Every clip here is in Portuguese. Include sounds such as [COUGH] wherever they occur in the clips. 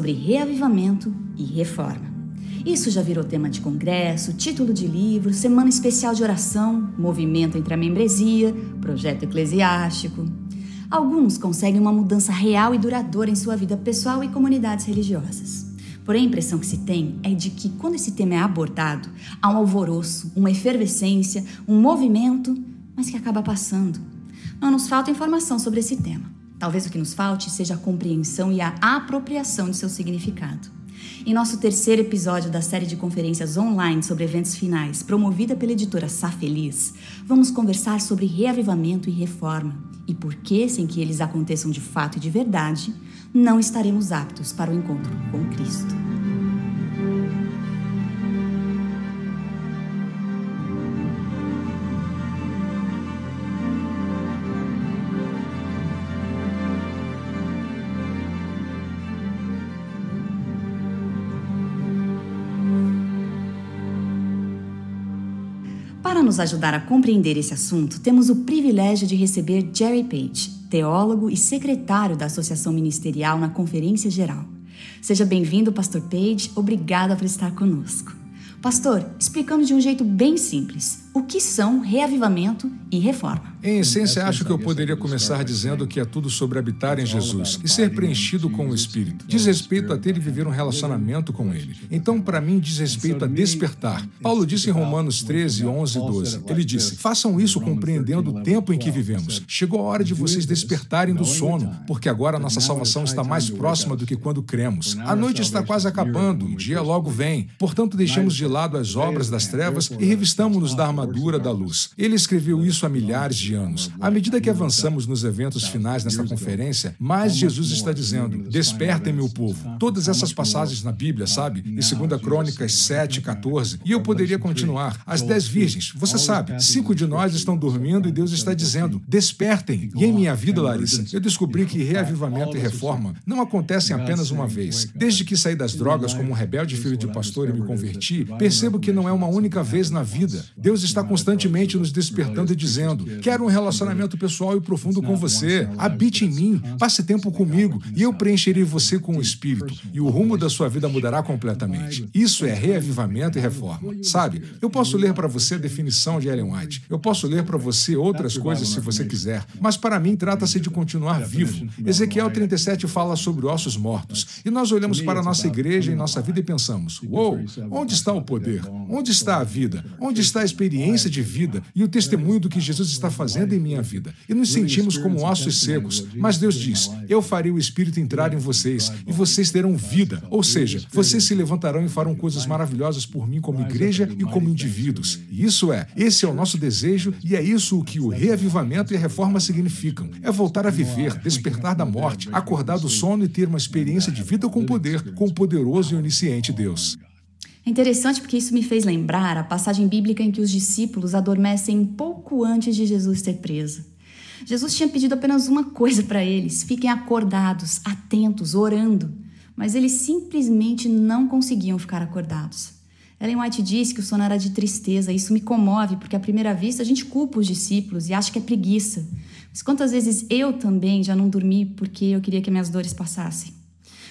sobre reavivamento e reforma. Isso já virou tema de congresso, título de livro, semana especial de oração, movimento entre a membresia, projeto eclesiástico. Alguns conseguem uma mudança real e duradoura em sua vida pessoal e comunidades religiosas. Porém, a impressão que se tem é de que quando esse tema é abordado, há um alvoroço, uma efervescência, um movimento, mas que acaba passando. Não nos falta informação sobre esse tema. Talvez o que nos falte seja a compreensão e a apropriação de seu significado. Em nosso terceiro episódio da série de conferências online sobre eventos finais, promovida pela editora Sá Feliz, vamos conversar sobre reavivamento e reforma e por que, sem que eles aconteçam de fato e de verdade, não estaremos aptos para o encontro com Cristo. Nos ajudar a compreender esse assunto, temos o privilégio de receber Jerry Page, teólogo e secretário da Associação Ministerial na Conferência Geral. Seja bem-vindo, Pastor Page. Obrigada por estar conosco. Pastor, explicando de um jeito bem simples, o que são reavivamento e reforma? Em essência, acho que eu poderia começar dizendo que é tudo sobre habitar em Jesus e ser preenchido com o Espírito. Diz respeito a ter e viver um relacionamento com Ele. Então, para mim, diz respeito a despertar. Paulo disse em Romanos 13, 11 e 12. Ele disse: Façam isso compreendendo o tempo em que vivemos. Chegou a hora de vocês despertarem do sono, porque agora a nossa salvação está mais próxima do que quando cremos. A noite está quase acabando, o dia logo vem. Portanto, deixemos de lado as obras das trevas e revistamos-nos da armadura da luz. Ele escreveu isso há milhares de anos. À medida que avançamos nos eventos finais nesta conferência, mais Jesus está dizendo: Despertem, meu povo. Todas essas passagens na Bíblia, sabe? Em 2 Crônicas 7, 14. E eu poderia continuar. As dez virgens, você sabe, cinco de nós estão dormindo e Deus está dizendo: Despertem. E em minha vida, Larissa, eu descobri que reavivamento e reforma não acontecem apenas uma vez. Desde que saí das drogas como um rebelde filho de pastor e me converti, percebo que não é uma única vez na vida. Deus está constantemente nos despertando e dizendo: Quero um relacionamento pessoal e profundo com você. Habite em mim, passe tempo comigo e eu preencherei você com o Espírito e o rumo da sua vida mudará completamente. Isso é reavivamento e reforma. Sabe, eu posso ler para você a definição de Ellen White. Eu posso ler para você outras coisas se você quiser, mas para mim trata-se de continuar vivo. Ezequiel 37 fala sobre ossos mortos e nós olhamos para a nossa igreja e nossa vida e pensamos: Uou, onde está o poder? Onde está a vida? Onde está a experiência de vida e o testemunho do que Jesus está fazendo em minha vida? E nos sentimos como ossos secos, mas Deus diz: Eu farei o Espírito entrar em vocês e vocês terão vida. Ou seja, vocês se levantarão e farão coisas maravilhosas por mim como igreja e como indivíduos. E isso é, esse é o nosso desejo e é isso o que o reavivamento e a reforma significam. É voltar a viver, despertar da morte, acordar do sono e ter uma experiência de vida com poder, com o poderoso e onisciente Deus. É interessante porque isso me fez lembrar a passagem bíblica em que os discípulos adormecem pouco antes de Jesus ser preso. Jesus tinha pedido apenas uma coisa para eles: fiquem acordados, atentos, orando. Mas eles simplesmente não conseguiam ficar acordados. Ellen White disse que o sono era de tristeza. Isso me comove, porque à primeira vista a gente culpa os discípulos e acha que é preguiça. Mas quantas vezes eu também já não dormi porque eu queria que minhas dores passassem?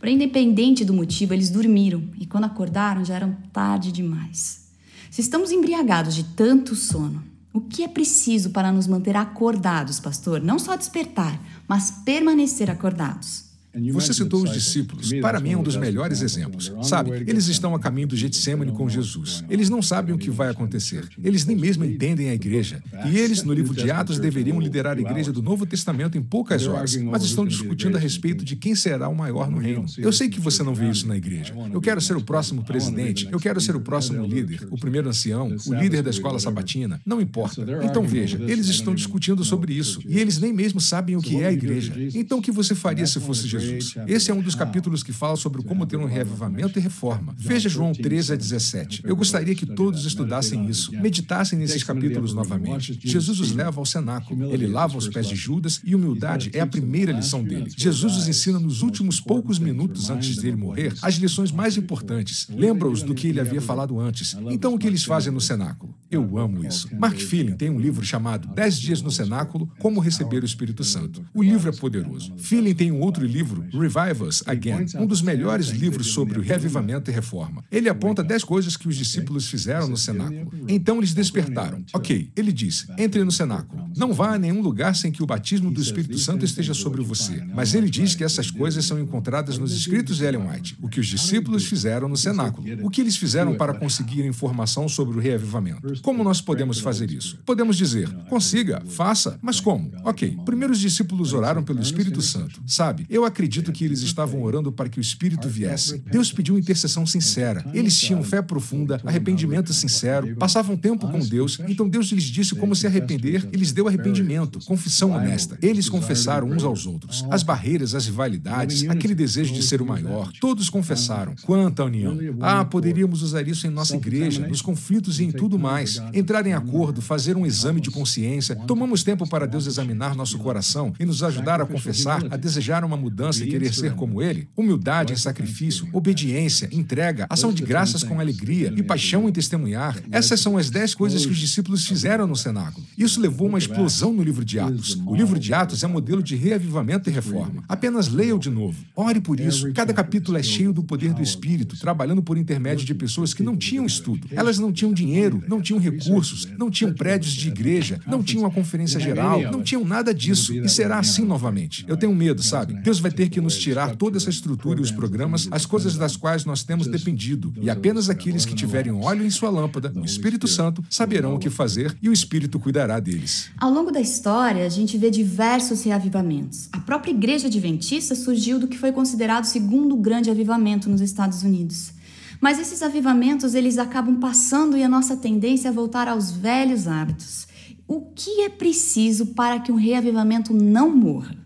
Porém, independente do motivo, eles dormiram e quando acordaram já era tarde demais. Se estamos embriagados de tanto sono, o que é preciso para nos manter acordados, pastor? Não só despertar, mas permanecer acordados. Você citou os discípulos. Para mim, é um dos melhores exemplos. Sabe, eles estão a caminho do Getsemane com Jesus. Eles não sabem o que vai acontecer. Eles nem mesmo entendem a igreja. E eles, no livro de Atos, deveriam liderar a igreja do Novo Testamento em poucas horas, mas estão discutindo a respeito de quem será o maior no reino. Eu sei que você não vê isso na igreja. Eu quero ser o próximo presidente, eu quero ser o próximo líder, o primeiro ancião, o líder da escola sabatina. Não importa. Então veja, eles estão discutindo sobre isso e eles nem mesmo sabem o que é a igreja. Então o que você faria se fosse Jesus? Jesus. Esse é um dos capítulos que fala sobre como ter um reavivamento e reforma. Veja João 13 a 17. Eu gostaria que todos estudassem isso, meditassem nesses capítulos novamente. Jesus os leva ao cenáculo. Ele lava os pés de Judas e humildade é a primeira lição dele. Jesus os ensina nos últimos poucos minutos antes dele morrer as lições mais importantes. Lembra-os do que ele havia falado antes. Então o que eles fazem no cenáculo? Eu amo isso. Mark Feeling tem um livro chamado Dez Dias no Cenáculo, Como Receber o Espírito Santo. O livro é poderoso. Feeling tem um outro livro, Revive Us Again, um dos melhores livros sobre o reavivamento e reforma. Ele aponta dez coisas que os discípulos fizeram no cenáculo. Então eles despertaram. Ok, ele disse, entre no cenáculo. Não vá a nenhum lugar sem que o batismo do Espírito Santo esteja sobre você. Mas ele diz que essas coisas são encontradas nos escritos de Ellen White, o que os discípulos fizeram no cenáculo. O que eles fizeram para conseguir informação sobre o reavivamento? Como nós podemos fazer isso? Podemos dizer, consiga, faça, mas como? Ok, primeiro os discípulos oraram pelo Espírito Santo. Sabe, eu acredito que eles estavam orando para que o Espírito viesse. Deus pediu intercessão sincera. Eles tinham fé profunda, arrependimento sincero, passavam tempo com Deus, então Deus lhes disse como se arrepender e lhes deu arrependimento, confissão honesta. Eles confessaram uns aos outros. As barreiras, as rivalidades, aquele desejo de ser o maior, todos confessaram. Quanta união! Ah, poderíamos usar isso em nossa igreja, nos conflitos e em tudo mais. Entrar em acordo, fazer um exame de consciência. Tomamos tempo para Deus examinar nosso coração e nos ajudar a confessar, a desejar uma mudança e querer ser como Ele? Humildade em sacrifício, obediência, entrega, ação de graças com alegria e paixão em testemunhar. Essas são as dez coisas que os discípulos fizeram no cenáculo. Isso levou uma explosão no livro de Atos. O livro de Atos é modelo de reavivamento e reforma. Apenas leia-o de novo. Ore por isso. Cada capítulo é cheio do poder do Espírito, trabalhando por intermédio de pessoas que não tinham estudo. Elas não tinham dinheiro, não tinham recursos, não tinham prédios de igreja, não tinham uma conferência geral, não tinham nada disso. E será assim novamente. Eu tenho medo, sabe? Deus vai ter que nos tirar toda essa estrutura e os programas, as coisas das quais nós temos dependido. E apenas aqueles que tiverem óleo em sua lâmpada, o Espírito Santo, saberão o que fazer e o Espírito cuidará deles. Ao longo da história, a gente vê diversos reavivamentos. A própria Igreja Adventista surgiu do que foi considerado o segundo grande avivamento nos Estados Unidos. Mas esses avivamentos, eles acabam passando e a nossa tendência é voltar aos velhos hábitos. O que é preciso para que um reavivamento não morra?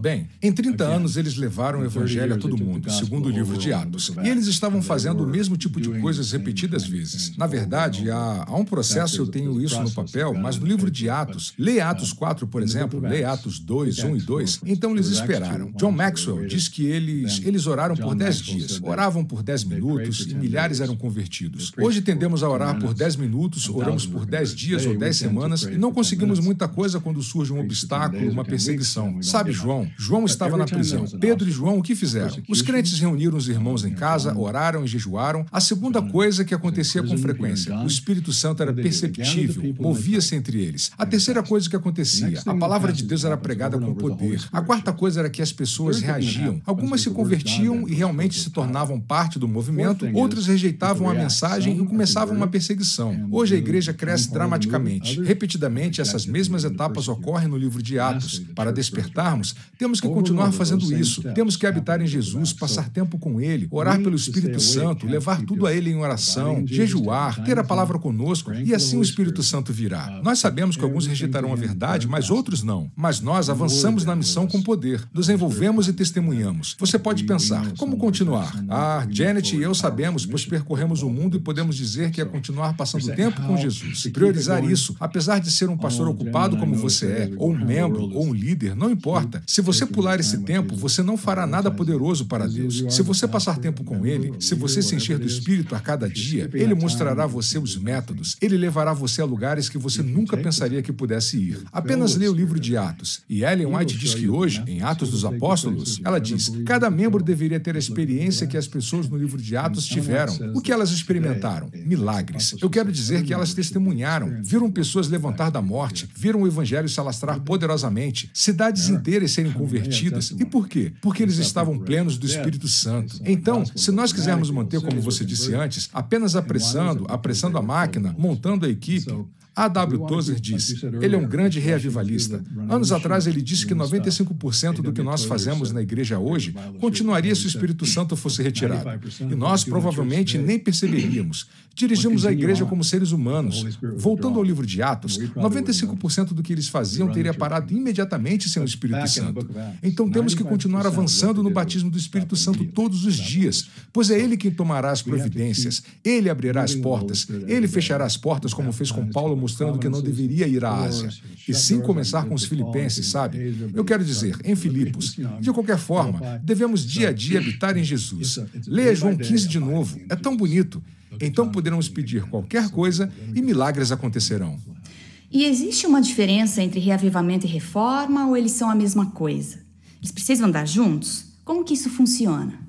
Bem, em 30 anos eles levaram o evangelho a todo mundo, segundo o livro de Atos. E eles estavam fazendo o mesmo tipo de coisas repetidas vezes. Na verdade, há, há um processo, eu tenho isso no papel, mas no livro de Atos, leia Atos 4, por exemplo, leia Atos 2, 1 e 2. Então eles esperaram. John Maxwell diz que eles, eles oraram por 10 dias, oravam por 10 minutos e milhares eram convertidos. Hoje tendemos a orar por 10 minutos, oramos por 10 dias ou 10 semanas e não conseguimos muita coisa quando surge um obstáculo, uma perseguição. Sabe, João? João. João estava na prisão. Pedro e João, o que fizeram? Os crentes reuniram os irmãos em casa, oraram e jejuaram. A segunda coisa que acontecia com frequência: o Espírito Santo era perceptível, movia-se entre eles. A terceira coisa que acontecia: a palavra de Deus era pregada com poder. A quarta coisa era que as pessoas reagiam. Algumas se convertiam e realmente se tornavam parte do movimento, outras rejeitavam a mensagem e começavam uma perseguição. Hoje a igreja cresce dramaticamente. Repetidamente, essas mesmas etapas ocorrem no livro de Atos. Para despertarmos, temos que continuar fazendo isso. Temos que habitar em Jesus, passar tempo com Ele, orar pelo Espírito Santo, levar tudo a Ele em oração, jejuar, ter a palavra conosco, e assim o Espírito Santo virá. Nós sabemos que alguns rejeitarão a verdade, mas outros não. Mas nós avançamos na missão com poder, nos envolvemos e testemunhamos. Você pode pensar, como continuar? Ah, Janet e eu sabemos, pois percorremos o mundo e podemos dizer que é continuar passando tempo com Jesus. Priorizar isso, apesar de ser um pastor ocupado como você é, ou um membro, ou um líder, não importa. Se você pular esse tempo, você não fará nada poderoso para Deus. Se você passar tempo com Ele, se você se encher do Espírito a cada dia, Ele mostrará a você os métodos. Ele levará você a lugares que você nunca pensaria que pudesse ir. Apenas leia o livro de Atos. E Ellen White diz que hoje, em Atos dos Apóstolos, ela diz: cada membro deveria ter a experiência que as pessoas no livro de Atos tiveram. O que elas experimentaram? Milagres. Eu quero dizer que elas testemunharam, viram pessoas levantar da morte, viram o evangelho se alastrar poderosamente, cidades inteiras serem convertidas. E por quê? Porque eles estavam plenos do Espírito Santo. Então, se nós quisermos manter, como você disse antes, apenas apressando, apressando a máquina, montando a equipe, a W. Tozer disse: ele é um grande reavivalista. Anos atrás, ele disse que 95% do que nós fazemos na igreja hoje continuaria se o Espírito Santo fosse retirado. E nós provavelmente nem perceberíamos. Dirigimos a igreja como seres humanos. Voltando ao livro de Atos, 95% do que eles faziam teria parado imediatamente sem o Espírito Santo. Então temos que continuar avançando no batismo do Espírito Santo todos os dias, pois é Ele quem tomará as providências, Ele abrirá as portas, Ele fechará as portas, como fez com Paulo mostrando que não deveria ir à Ásia, e sim começar com os filipenses, sabe? Eu quero dizer, em Filipos, de qualquer forma, devemos dia a dia habitar em Jesus. Leia João 15 de novo, é tão bonito. Então poderemos pedir qualquer coisa e milagres acontecerão. E existe uma diferença entre reavivamento e reforma ou eles são a mesma coisa? Eles precisam andar juntos? Como que isso funciona?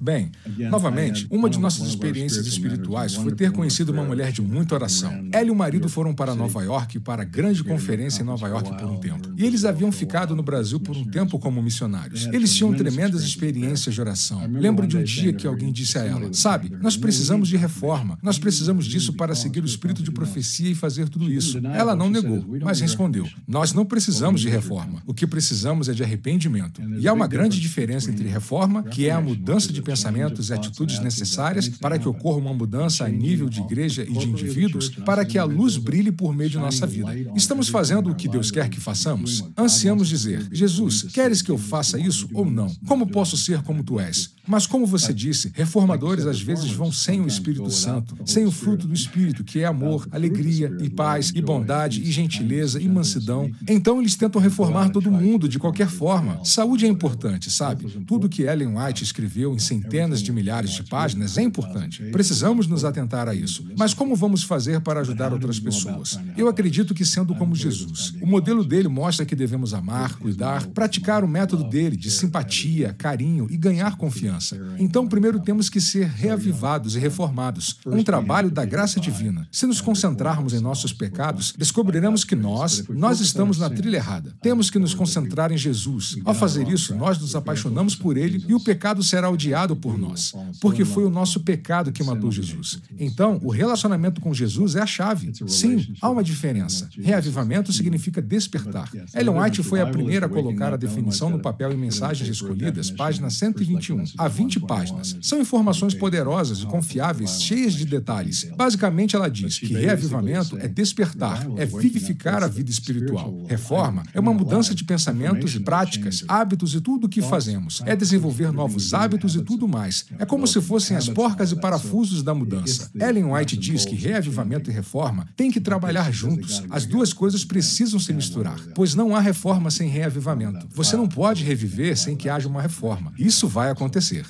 Bem, novamente, uma de nossas experiências espirituais foi ter conhecido uma mulher de muita oração. Ela e o marido foram para Nova York para a grande conferência em Nova York por um tempo. E eles haviam ficado no Brasil por um tempo como missionários. Eles tinham tremendas experiências de oração. Lembro de um dia que alguém disse a ela: Sabe, nós precisamos de reforma. Nós precisamos disso para seguir o espírito de profecia e fazer tudo isso. Ela não negou, mas respondeu: Nós não precisamos de reforma. O que precisamos é de arrependimento. E há uma grande diferença entre reforma, que é a mudança mudança de pensamentos e atitudes necessárias para que ocorra uma mudança a nível de igreja e de indivíduos, para que a luz brilhe por meio de nossa vida. Estamos fazendo o que Deus quer que façamos? Ansiamos dizer: Jesus, queres que eu faça isso ou não? Como posso ser como tu és? Mas, como você disse, reformadores às vezes vão sem o Espírito Santo, sem o fruto do Espírito, que é amor, alegria e paz e bondade e gentileza e mansidão. Então, eles tentam reformar todo mundo de qualquer forma. Saúde é importante, sabe? Tudo que Ellen White escreveu em centenas de milhares de páginas é importante. Precisamos nos atentar a isso. Mas como vamos fazer para ajudar outras pessoas? Eu acredito que sendo como Jesus. O modelo dele mostra que devemos amar, cuidar, praticar o método dele de simpatia, carinho e ganhar confiança. Então, primeiro temos que ser reavivados e reformados, um trabalho da graça divina. Se nos concentrarmos em nossos pecados, descobriremos que nós, nós estamos na trilha errada. Temos que nos concentrar em Jesus. Ao fazer isso, nós nos apaixonamos por ele e o pecado será odiado por nós, porque foi o nosso pecado que matou Jesus. Então, o relacionamento com Jesus é a chave. Sim, há uma diferença. Reavivamento significa despertar. Ellen White foi a primeira a colocar a definição no papel em Mensagens Escolhidas, página 121 a 20 páginas. São informações poderosas e confiáveis, cheias de detalhes. Basicamente, ela diz que reavivamento é despertar, é vivificar a vida espiritual. Reforma é uma mudança de pensamentos, práticas, hábitos e tudo o que fazemos. É desenvolver novos hábitos e tudo mais. É como se fossem as porcas e parafusos da mudança. Ellen White diz que reavivamento e reforma têm que trabalhar juntos. As duas coisas precisam se misturar, pois não há reforma sem reavivamento. Você não pode reviver sem que haja uma reforma. Isso vai acontecer.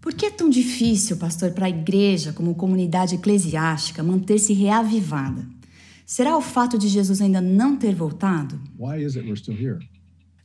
Por que é tão difícil, pastor, para a igreja, como comunidade eclesiástica, manter-se reavivada? Será o fato de Jesus ainda não ter voltado? Why is it we're still here?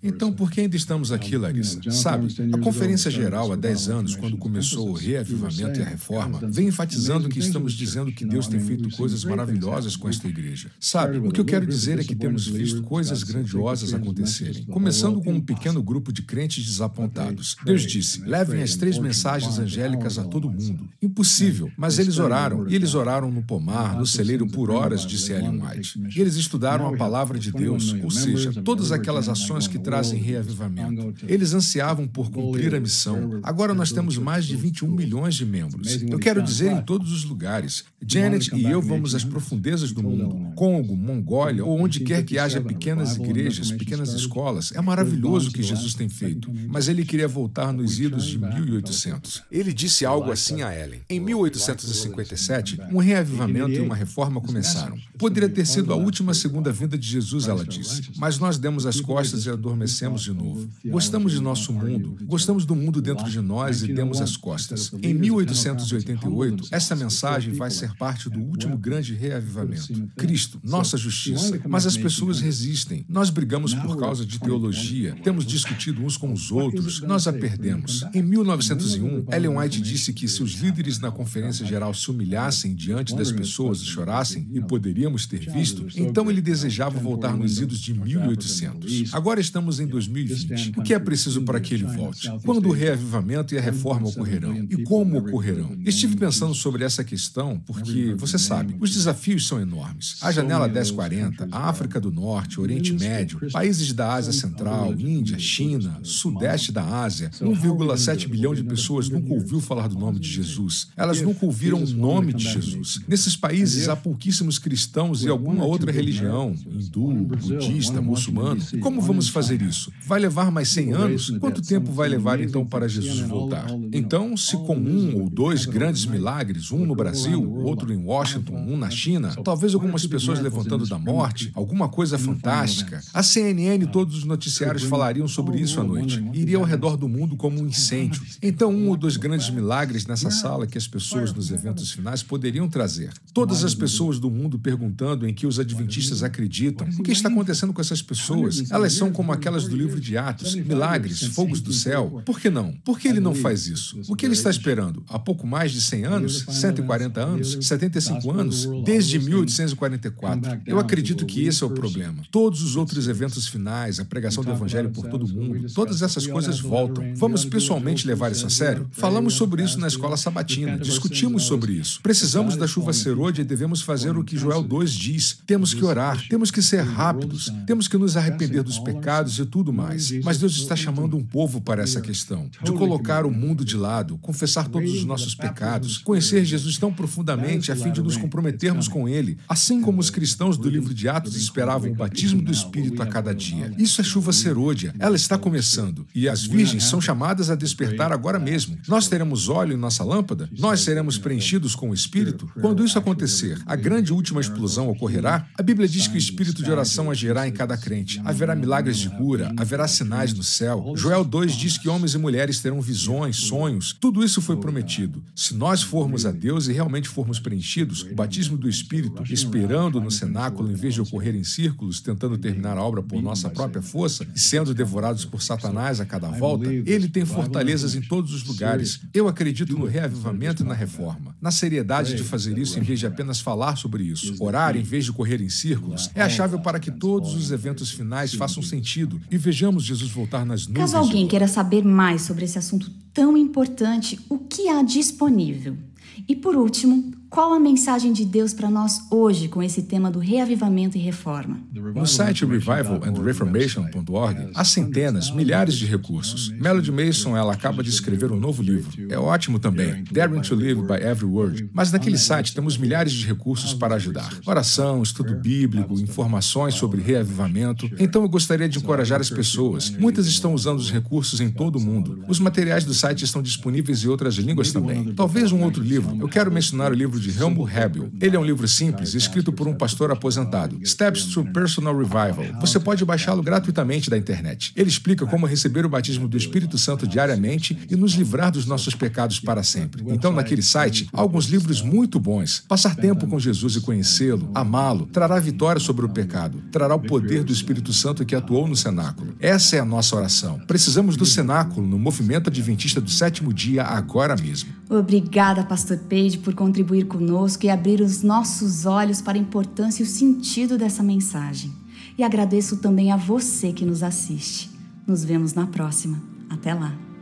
Então, por que ainda estamos aqui, Larissa? Sabe, a Conferência Geral, há 10 anos, quando começou o reavivamento e a reforma, vem enfatizando que estamos dizendo que Deus tem feito coisas maravilhosas com esta igreja. Sabe, o que eu quero dizer é que temos visto coisas grandiosas acontecerem, começando com um pequeno grupo de crentes desapontados. Deus disse: levem as três mensagens angélicas a todo mundo. Impossível, mas eles oraram, e eles oraram no pomar, no celeiro por horas, disse Ellen White. E eles estudaram a palavra de Deus, ou seja, todas aquelas ações que trazem reavivamento. Eles ansiavam por cumprir a missão. Agora nós temos mais de 21 milhões de membros. Eu quero dizer em todos os lugares. Janet e eu vamos às profundezas do mundo, Congo, Mongólia, ou onde quer que haja pequenas igrejas, pequenas escolas. É maravilhoso o que Jesus tem feito, mas ele queria voltar nos idos de 1800. Ele disse algo assim a Ellen. Em 1857, um reavivamento e uma reforma começaram. Poderia ter sido a última segunda vinda de Jesus, ela disse, mas nós demos as costas e adormecemos adormecemos de novo. Gostamos de nosso mundo, gostamos do mundo dentro de nós e demos as costas. Em 1888, essa mensagem vai ser parte do último grande reavivamento. Cristo, nossa justiça. Mas as pessoas resistem. Nós brigamos por causa de teologia, temos discutido uns com os outros, nós a perdemos. Em 1901, Ellen White disse que se os líderes na Conferência Geral se humilhassem diante das pessoas e chorassem, e poderíamos ter visto, então ele desejava voltar nos idos de 1800. Agora estamos estamos em 2020. O que é preciso para que ele volte? Quando o reavivamento e a reforma ocorrerão? E como ocorrerão? Estive pensando sobre essa questão porque, você sabe, os desafios são enormes. A janela 1040, a África do Norte, Oriente Médio, países da Ásia Central, Índia, China, Sudeste da Ásia, 1,7 bilhão de pessoas nunca ouviu falar do nome de Jesus. Elas nunca ouviram o nome de Jesus. Nesses países há pouquíssimos cristãos e alguma outra religião, hindu, budista, muçulmano. Como vamos fazer isso. Vai levar mais 100 anos? Quanto tempo vai levar então para Jesus voltar? Então, se com um ou dois grandes milagres, um no Brasil, outro em Washington, um na China, talvez algumas pessoas levantando da morte, alguma coisa fantástica, a CNN e todos os noticiários falariam sobre isso à noite. Iria ao redor do mundo como um incêndio. [LAUGHS] Então, um ou dois grandes milagres nessa sala que as pessoas nos eventos finais poderiam trazer. Todas as pessoas do mundo perguntando em que os adventistas acreditam. O que está acontecendo com essas pessoas? Elas são como aquelas do livro de Atos, milagres, fogos do céu. Por que não? Por que ele não faz isso? O que ele está esperando? Há pouco mais de 100 anos? 140 anos? 75 anos? Desde 1844. Eu acredito que esse é o problema. Todos os outros eventos finais, a pregação do evangelho por todo o mundo, todas essas coisas voltam. Vamos pessoalmente levar isso a sério? Falamos sobre isso na escola sabatina, discutimos sobre isso. Precisamos da chuva serôdia e devemos fazer o que Joel 2 diz. Temos que orar, temos que ser rápidos, temos que nos arrepender dos pecados e tudo mais. Mas Deus está chamando um povo para essa questão, de colocar o mundo de lado, confessar todos os nossos pecados, conhecer Jesus tão profundamente a fim de nos comprometermos com Ele, assim como os cristãos do livro de Atos esperavam o batismo do Espírito a cada dia. Isso é chuva serôdia, ela está começando, e as virgens são chamadas a despertar agora mesmo. Nós teremos óleo em nossa lâmpada? Nós seremos preenchidos com o Espírito? Quando isso acontecer, a grande última explosão ocorrerá? A Bíblia diz que o Espírito de oração agirá em cada crente. Haverá milagres de cura, haverá sinais no céu. Joel 2 diz que homens e mulheres terão visões, sonhos. Tudo isso foi prometido. Se nós formos a Deus e realmente formos preenchidos, o batismo do Espírito, esperando no cenáculo em vez de ocorrer em círculos, tentando terminar a obra por nossa própria força e sendo devorados por Satanás a cada volta, ele tem fortalezas em todos os lugares. Eu acredito no reavivamento e na reforma. Na seriedade de fazer isso em vez de apenas falar sobre isso. Orar em vez de correr em círculos é a chave para que todos os eventos finais façam sentido e vejamos Jesus voltar nas nuvens. Caso alguém queira saber mais sobre esse assunto tão importante, o que há disponível? E por último, qual a mensagem de Deus para nós hoje com esse tema do reavivamento e reforma? No site revivalandreformation.org há centenas, milhares de recursos. Melody Mason ela acaba de escrever um novo livro. É ótimo também, Daring to Live by Every Word. Mas naquele site temos milhares de recursos para ajudar. Oração, estudo bíblico, informações sobre reavivamento. Então eu gostaria de encorajar as pessoas. Muitas estão usando os recursos em todo o mundo. Os materiais do site estão disponíveis em outras línguas também. Talvez um outro livro. Eu quero mencionar o livro de Helmut Hebel. Ele é um livro simples, escrito por um pastor aposentado. Steps to Personal Revival. Você pode baixá-lo gratuitamente da internet. Ele explica como receber o batismo do Espírito Santo diariamente e nos livrar dos nossos pecados para sempre. Então, naquele site, há alguns livros muito bons. Passar tempo com Jesus e conhecê-lo, amá-lo, trará vitória sobre o pecado, trará o poder do Espírito Santo que atuou no cenáculo. Essa é a nossa oração. Precisamos do cenáculo no movimento adventista do sétimo dia agora mesmo. Obrigada, Pastor Page, por contribuir conosco e abrir os nossos olhos para a importância e o sentido dessa mensagem. E agradeço também a você que nos assiste. Nos vemos na próxima. Até lá!